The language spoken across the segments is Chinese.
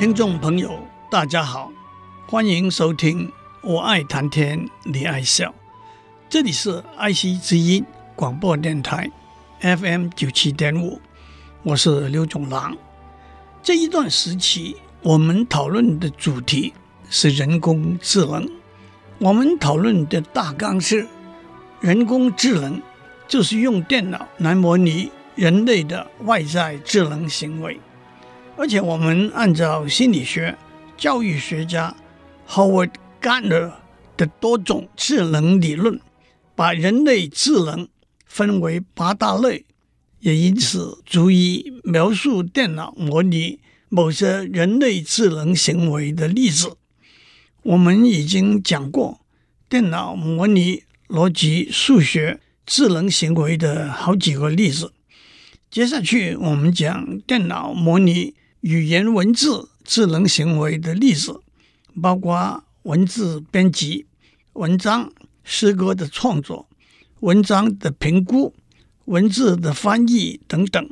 听众朋友，大家好，欢迎收听。我爱谈天，你爱笑。这里是爱惜之音广播电台 FM 九七点五，我是刘总郎。这一段时期，我们讨论的主题是人工智能。我们讨论的大纲是：人工智能就是用电脑来模拟人类的外在智能行为。而且，我们按照心理学、教育学家 Howard Gardner 的多种智能理论，把人类智能分为八大类，也因此足以描述电脑模拟某些人类智能行为的例子。我们已经讲过电脑模拟逻辑、数学智能行为的好几个例子。接下去，我们讲电脑模拟。语言文字智能行为的例子，包括文字编辑、文章、诗歌的创作、文章的评估、文字的翻译等等。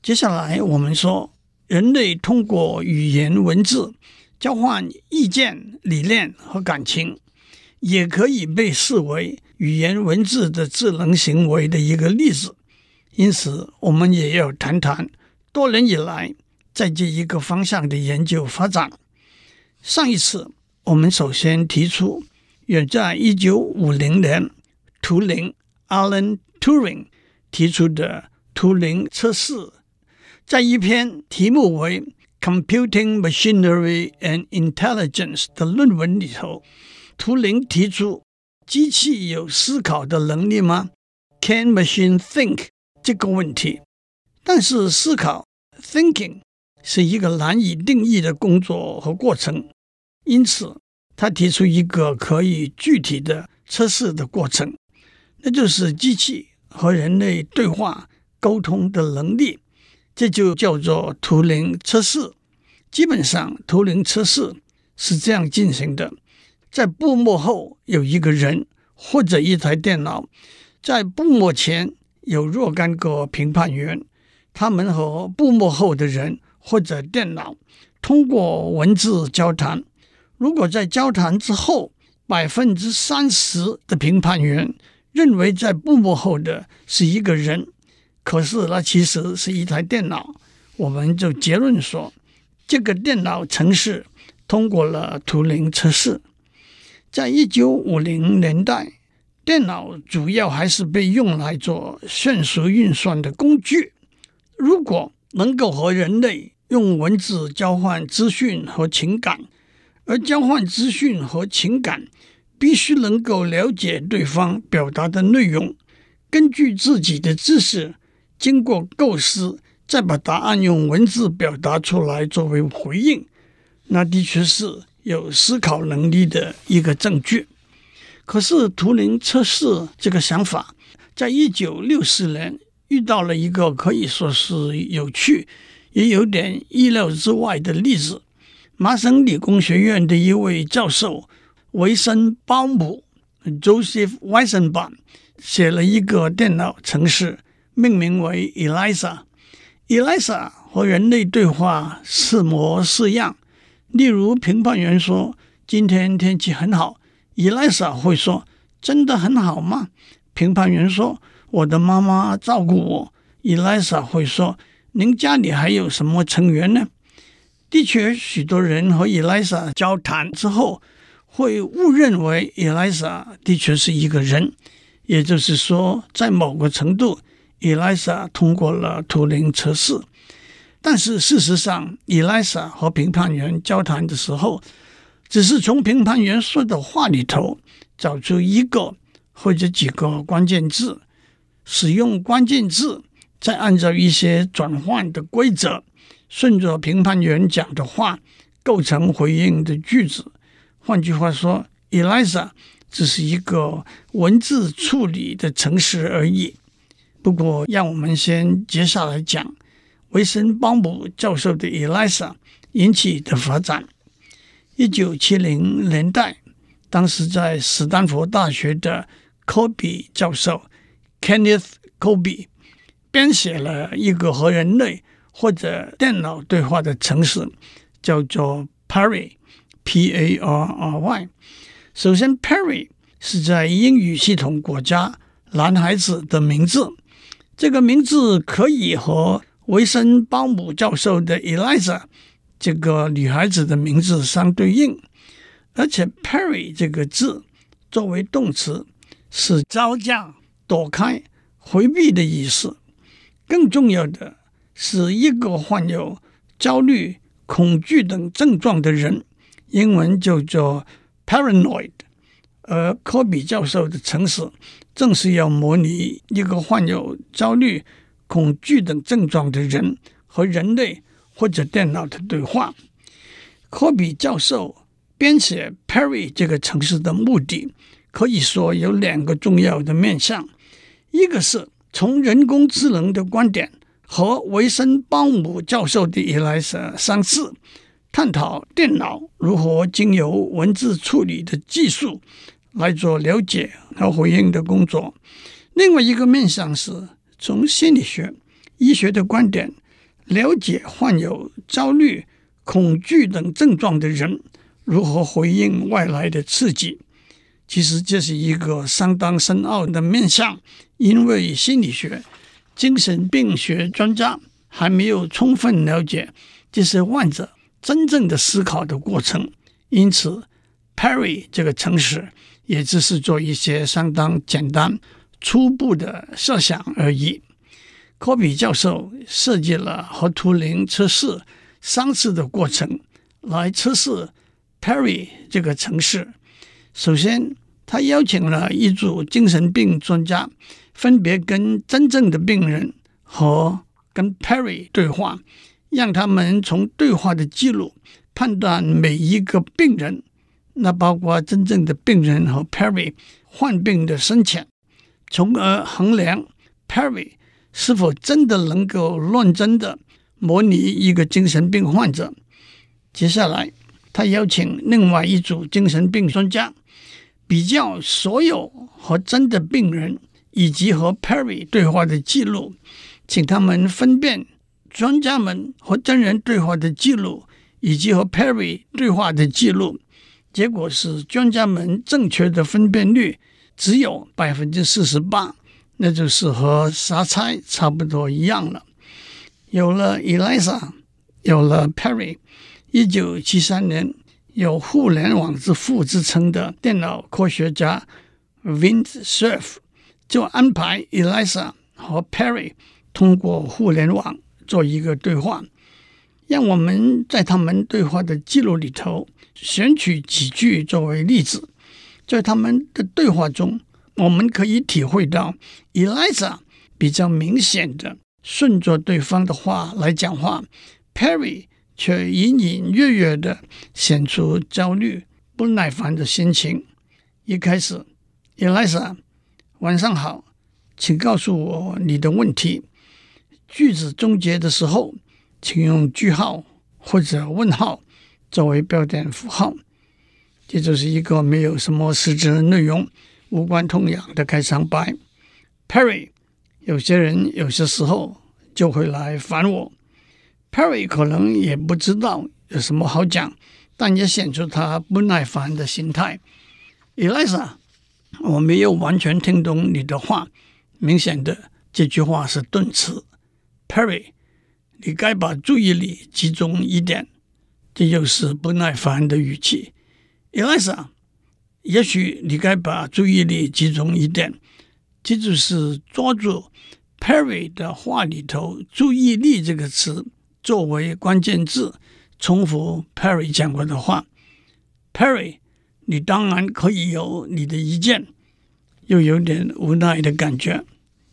接下来，我们说，人类通过语言文字交换意见、理念和感情，也可以被视为语言文字的智能行为的一个例子。因此，我们也要谈谈多年以来。在这一个方向的研究发展。上一次我们首先提出，远在一九五零年，图灵 （Alan Turing） 提出的图灵测试，在一篇题目为《Computing Machinery and Intelligence》的论文里头，图灵提出：机器有思考的能力吗？Can machine think？这个问题，但是思考 （thinking）。是一个难以定义的工作和过程，因此他提出一个可以具体的测试的过程，那就是机器和人类对话沟通的能力，这就叫做图灵测试。基本上，图灵测试是这样进行的：在布幕后有一个人或者一台电脑，在布幕前有若干个评判员，他们和布幕后的人。或者电脑通过文字交谈，如果在交谈之后，百分之三十的评判员认为在布幕后的是一个人，可是那其实是一台电脑，我们就结论说，这个电脑程式通过了图灵测试。在一九五零年代，电脑主要还是被用来做迅速运算的工具。如果能够和人类用文字交换资讯和情感，而交换资讯和情感必须能够了解对方表达的内容，根据自己的知识，经过构思，再把答案用文字表达出来作为回应，那的确是有思考能力的一个证据。可是图灵测试这个想法，在一九六四年。遇到了一个可以说是有趣，也有点意料之外的例子。麻省理工学院的一位教授维森鲍姆 （Joseph Weizenbaum） 写了一个电脑程式，命名为 Eliza。Eliza 和人类对话似模似样。例如，评判员说：“今天天气很好。”Eliza 会说：“真的很好吗？”评判员说。我的妈妈照顾我。”Eliza 会说：“您家里还有什么成员呢？”的确，许多人和伊丽莎交谈之后，会误认为伊丽莎的确是一个人。也就是说，在某个程度，伊丽莎通过了图灵测试。但是事实上，伊丽莎和评判员交谈的时候，只是从评判员说的话里头找出一个或者几个关键字。使用关键字，再按照一些转换的规则顺着评判员讲的话构成回应的句子。换句话说，Eliza 只是一个文字处理的程式而已。不过，让我们先接下来讲维森鲍姆教授的 Eliza 引起的发展。一九七零年代，当时在史丹福大学的 Colby 教授 Kenneth Colby 编写了一个和人类或者电脑对话的程式，叫做 Parry（P-A-R-R-Y）。首先，Parry 是在英语系统国家男孩子的名字，这个名字可以和维森鲍姆教授的 Eliza。这个女孩子的名字相对应，而且 “parry” 这个字作为动词是招架、躲开、回避的意思。更重要的是，一个患有焦虑、恐惧等症状的人，英文叫做 “paranoid”。而科比教授的城市正是要模拟一个患有焦虑、恐惧等症状的人和人类。或者电脑的对话，科比教授编写 Parry 这个城市的目的，可以说有两个重要的面向：一个是从人工智能的观点和维森鲍姆教授的以来是相似，探讨电脑如何经由文字处理的技术来做了解和回应的工作；另外一个面向是从心理学、医学的观点。了解患有焦虑、恐惧等症状的人如何回应外来的刺激，其实这是一个相当深奥的面向，因为心理学、精神病学专家还没有充分了解这些患者真正的思考的过程，因此，Perry 这个城市也只是做一些相当简单、初步的设想而已。科比教授设计了和图灵测试相似的过程来测试 Perry 这个城市。首先，他邀请了一组精神病专家，分别跟真正的病人和跟 Perry 对话，让他们从对话的记录判断每一个病人，那包括真正的病人和 Perry 患病的深浅，从而衡量 Perry。是否真的能够认真的模拟一个精神病患者？接下来，他邀请另外一组精神病专家比较所有和真的病人以及和 Perry 对话的记录，请他们分辨专家们和真人对话的记录以及和 Perry 对话的记录。结果是，专家们正确的分辨率只有百分之四十八。那就是和瞎猜差不多一样了。有了 Eliza，有了 Perry，一九七三年，有“互联网之父”之称的电脑科学家 Vint Cerf 就安排 Eliza 和 Perry 通过互联网做一个对话。让我们在他们对话的记录里头选取几句作为例子，在他们的对话中。我们可以体会到，Eliza 比较明显的顺着对方的话来讲话，Perry 却隐隐约约的显出焦虑、不耐烦的心情。一开始，Eliza，晚上好，请告诉我你的问题。句子终结的时候，请用句号或者问号作为标点符号。这就是一个没有什么实质内容。无关痛痒的开场白 Perry，有些人有些时候就会来烦我。Perry 可能也不知道有什么好讲，但也显出他不耐烦的心态。Eliza，我没有完全听懂你的话，明显的这句话是顿词。Parry，你该把注意力集中一点，这又是不耐烦的语气。Eliza。也许你该把注意力集中一点，这就是抓住 Parry 的话里头“注意力”这个词作为关键字，重复 Parry 讲过的话。Parry，你当然可以有你的意见，又有点无奈的感觉。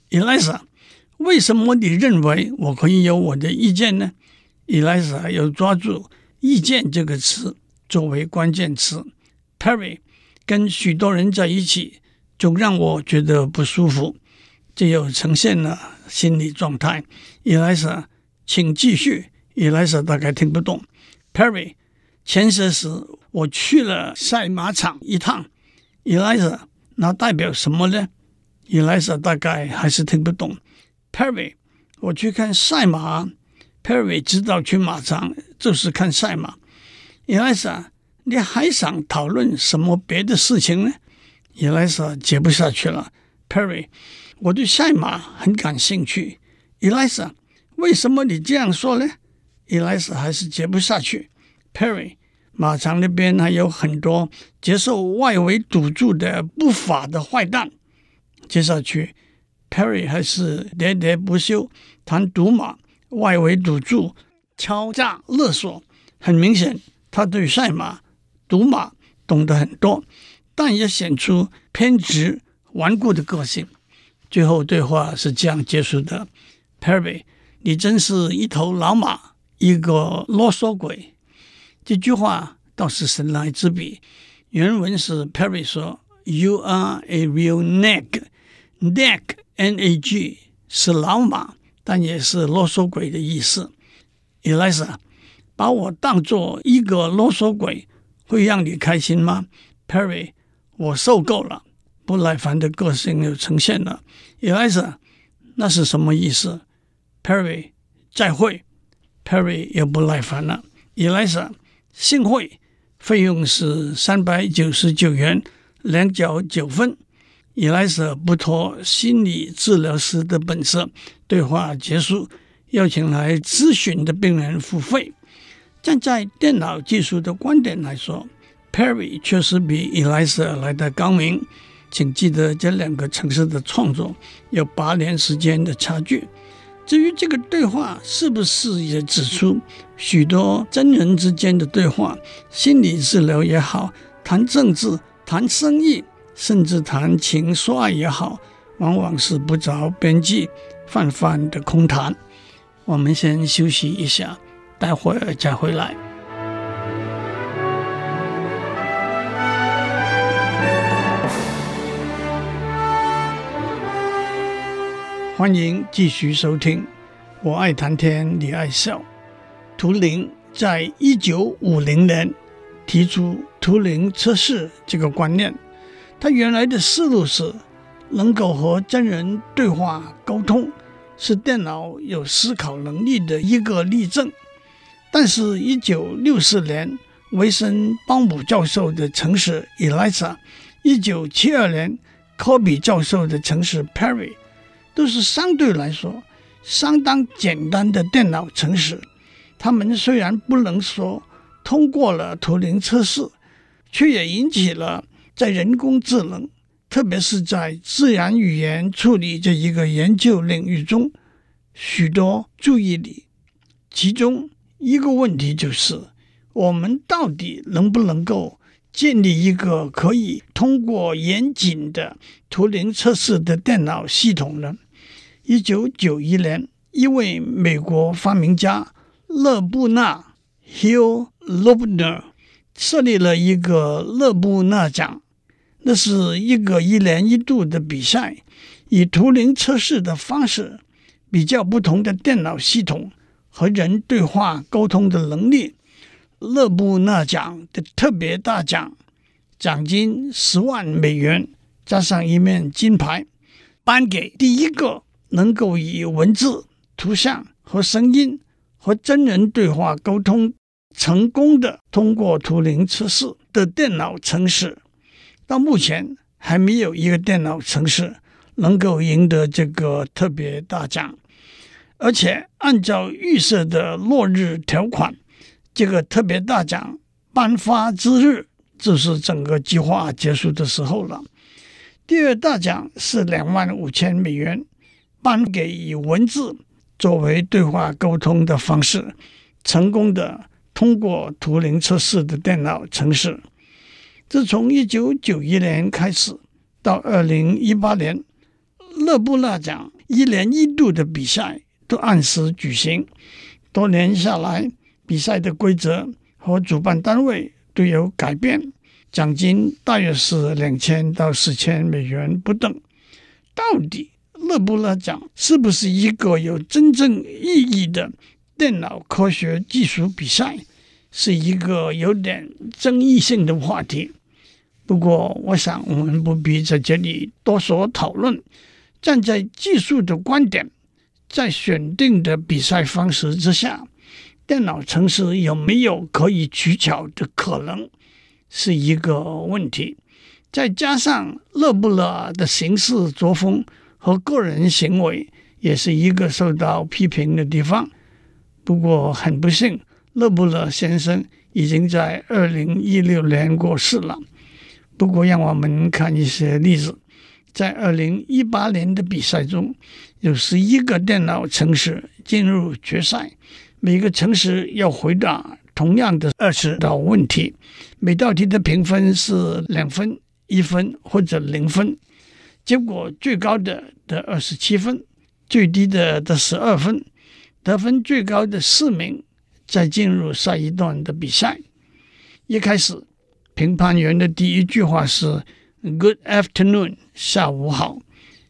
Eliza，为什么你认为我可以有我的意见呢？？Elisa 又抓住“意见”这个词作为关键词。Perry 跟许多人在一起，总让我觉得不舒服，这又呈现了心理状态。Elisa，，请继续。Elisa 大概听不懂。Perry，前些时我去了赛马场一趟。伊莱莎，那代表什么呢？伊莱莎大概还是听不懂。Perry，我去看赛马。Perry 知道去马场就是看赛马。伊莱莎，你还想讨论什么别的事情呢？伊莱莎接不下去了。Perry，我对赛马很感兴趣。伊莱莎，为什么你这样说呢？伊莱莎还是接不下去。Perry，马场那边还有很多接受外围赌注的不法的坏蛋。接下去，Perry 还是喋喋不休谈赌马。外围赌注、敲诈勒索，很明显，他对赛马、赌马懂得很多，但也显出偏执、顽固的个性。最后对话是这样结束的：“Perry，你真是一头老马，一个啰嗦鬼。”这句话倒是神来之笔。原文是 Perry 说：“You are a real nag. Nag，N-A-G 是老马。”但也是啰嗦鬼的意思。伊莱莎，把我当做一个啰嗦鬼，会让你开心吗？Perry，我受够了，不耐烦的个性又呈现了。伊莱莎，那是什么意思？Perry，再会。Perry 又不耐烦了。伊莱莎，幸会，费用是三百九十九元，两角九分。伊莱莎不脱心理治疗师的本色，对话结束，邀请来咨询的病人付费。站在电脑技术的观点来说，Perry 确实比伊莱莎来得高明。请记得这两个城市的创作有八年时间的差距。至于这个对话是不是也指出许多真人之间的对话，心理治疗也好，谈政治、谈生意。甚至谈情说爱也好，往往是不着边际、泛泛的空谈。我们先休息一下，待会儿再回来。欢迎继续收听，我爱谈天，你爱笑。图灵在一九五零年提出图灵测试这个观念。他原来的思路是，能够和真人对话沟通，是电脑有思考能力的一个例证。但是，一九六四年维森邦姆教授的城市 Eliza，一九七二年科比教授的城市 Perry，都是相对来说相当简单的电脑程式。他们虽然不能说通过了图灵测试，却也引起了。在人工智能，特别是在自然语言处理这一个研究领域中，许多注意力。其中一个问题就是，我们到底能不能够建立一个可以通过严谨的图灵测试的电脑系统呢？一九九一年，一位美国发明家勒布纳 （Hugh Lobner） 设立了一个勒布纳奖。那是一个一年一度的比赛，以图灵测试的方式比较不同的电脑系统和人对话沟通的能力。勒布纳奖的特别大奖，奖金十万美元，加上一面金牌，颁给第一个能够以文字、图像和声音和真人对话沟通成功的通过图灵测试的电脑程式。到目前还没有一个电脑程式能够赢得这个特别大奖，而且按照预设的落日条款，这个特别大奖颁发之日就是整个计划结束的时候了。第二大奖是两万五千美元，颁给以文字作为对话沟通的方式成功的通过图灵测试的电脑程式。自从一九九一年开始到二零一八年，勒布纳奖一年一度的比赛都按时举行。多年下来，比赛的规则和主办单位都有改变，奖金大约是两千到四千美元不等。到底勒布勒奖是不是一个有真正意义的电脑科学技术比赛，是一个有点争议性的话题。不过，我想我们不必在这里多说讨论。站在技术的观点，在选定的比赛方式之下，电脑程式有没有可以取巧的可能，是一个问题。再加上勒布勒的行事作风和个人行为，也是一个受到批评的地方。不过很不幸，勒布勒先生已经在二零一六年过世了。不过，让我们看一些例子。在二零一八年的比赛中，有十一个电脑城市进入决赛，每个城市要回答同样的二十道问题，每道题的评分是两分、一分或者零分。结果最高的得二十七分，最低的得十二分，得分最高的四名再进入下一段的比赛。一开始。评判员的第一句话是 “Good afternoon”，下午好。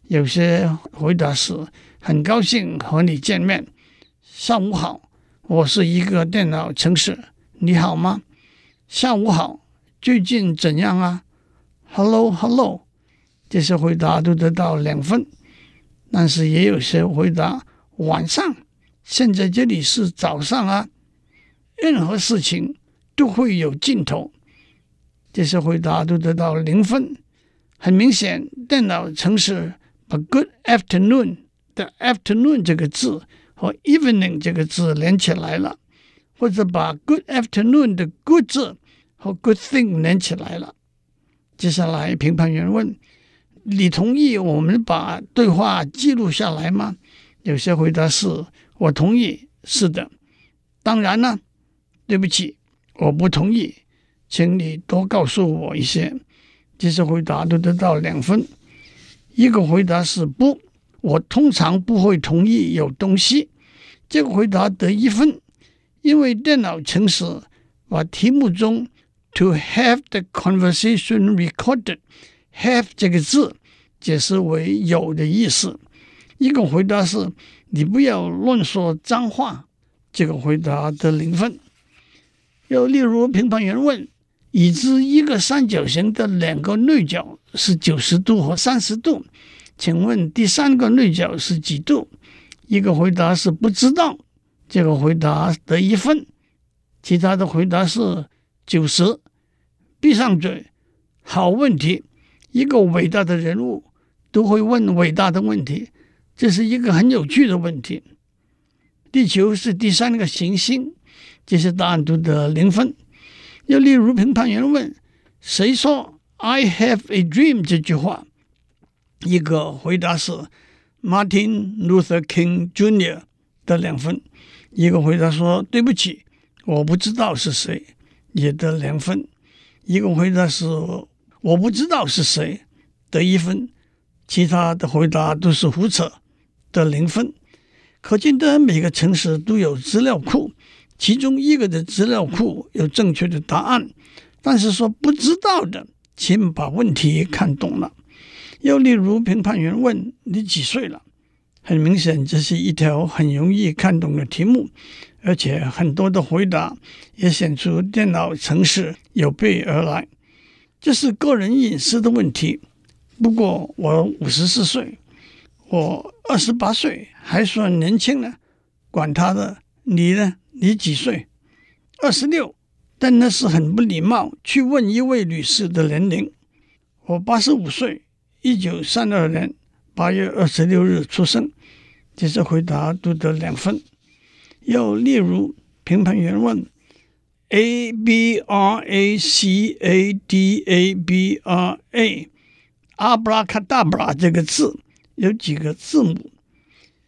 有些回答是很高兴和你见面，下午好。我是一个电脑程式，你好吗？下午好，最近怎样啊？Hello，Hello，这些回答都得到两分。但是也有些回答晚上，现在这里是早上啊。任何事情都会有尽头。这些回答都得到零分。很明显，电脑程式把 “good afternoon” 的 “afternoon” 这个字和 “evening” 这个字连起来了，或者把 “good afternoon” 的 “good” 字和 “good thing” 连起来了。接下来，评判员问：“你同意我们把对话记录下来吗？”有些回答是：“我同意。”是的。当然呢，对不起，我不同意。请你多告诉我一些。这些回答都得到两分。一个回答是不，我通常不会同意有东西。这个回答得一分，因为电脑程式把题目中 “to have the conversation recorded” have 这个字解释为有的意思。一个回答是你不要乱说脏话。这个回答得零分。又例如，评判员问。已知一个三角形的两个内角是九十度和三十度，请问第三个内角是几度？一个回答是不知道，这个回答得一分。其他的回答是九十。闭上嘴，好问题。一个伟大的人物都会问伟大的问题，这是一个很有趣的问题。地球是第三个行星，这些答案都得零分。又例如，评判员问：“谁说 ‘I have a dream’ 这句话？”一个回答是 Martin Luther King Jr. 得两分。一个回答说：“对不起，我不知道是谁。”也得两分。一个回答是：“我不知道是谁。”得一分。其他的回答都是胡扯，得零分。可见得每个城市都有资料库。其中一个的资料库有正确的答案，但是说不知道的，请把问题看懂了。又例如，评判员问你几岁了，很明显这是一条很容易看懂的题目，而且很多的回答也显出电脑城市有备而来。这是个人隐私的问题。不过我五十四岁，我二十八岁还算年轻呢，管他的，你呢？你几岁？二十六，但那是很不礼貌，去问一位女士的年龄。我八十五岁，一九三二年八月二十六日出生。这些回答都得两分。又例如，评判员问：A B R A C A D A B R A，阿布拉卡达布拉这个字有几个字母？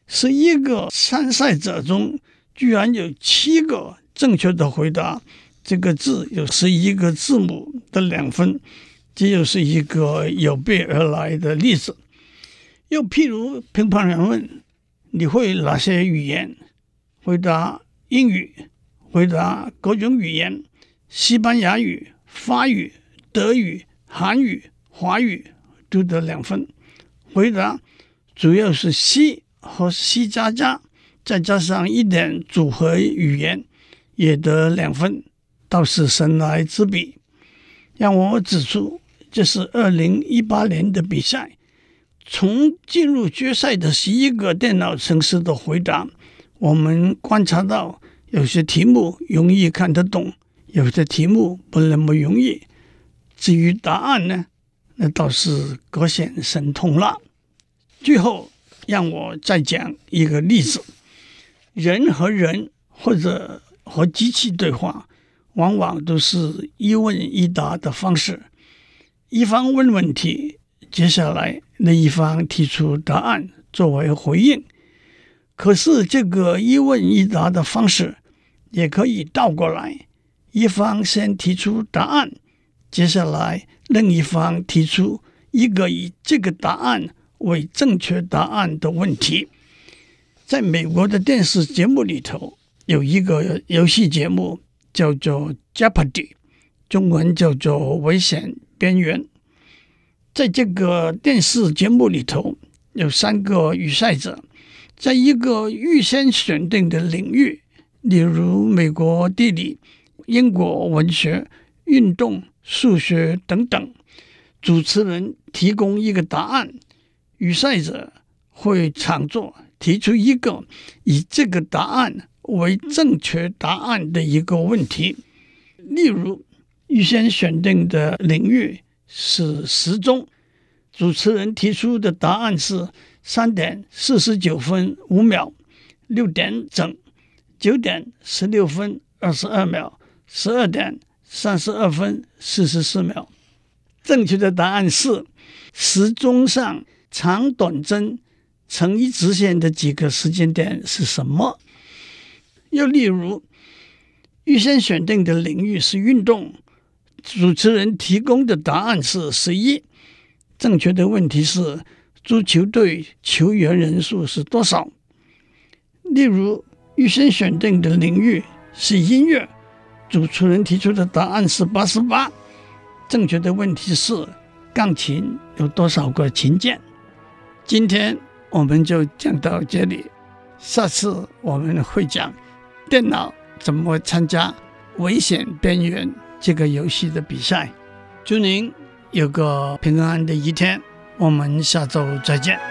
十一个参赛者中。居然有七个正确的回答，这个字有十一个字母的两分，这又是一个有备而来的例子。又譬如，评判员问：“你会哪些语言？”回答：“英语，回答各种语言，西班牙语、法语、德语、韩语、华语都得两分。回答主要是 C 和 C 加加，再加上一点组合语言，也得两分，倒是神来之笔。让我指出，这是二零一八年的比赛，从进入决赛的十一个电脑城市的回答，我们观察到，有些题目容易看得懂，有些题目不那么容易。至于答案呢，那倒是各显神通了。最后，让我再讲一个例子：人和人或者和机器对话。往往都是一问一答的方式，一方问问题，接下来另一方提出答案作为回应。可是这个一问一答的方式也可以倒过来，一方先提出答案，接下来另一方提出一个以这个答案为正确答案的问题。在美国的电视节目里头，有一个游戏节目。叫做 Jeopardy，中文叫做危险边缘。在这个电视节目里头，有三个预赛者，在一个预先选定的领域，例如美国地理、英国文学、运动、数学等等。主持人提供一个答案，与赛者会抢座提出一个以这个答案。为正确答案的一个问题，例如预先选定的领域是时钟，主持人提出的答案是三点四十九分五秒、六点整、九点十六分二十二秒、十二点三十二分四十四秒。正确的答案是时钟上长短针成一直线的几个时间点是什么？又例如，预先选定的领域是运动，主持人提供的答案是十一。正确的问题是足球队球员人数是多少？例如，预先选定的领域是音乐，主持人提出的答案是八十八。正确的问题是钢琴有多少个琴键？今天我们就讲到这里，下次我们会讲。电脑怎么参加危险边缘这个游戏的比赛？祝您有个平安的一天，我们下周再见。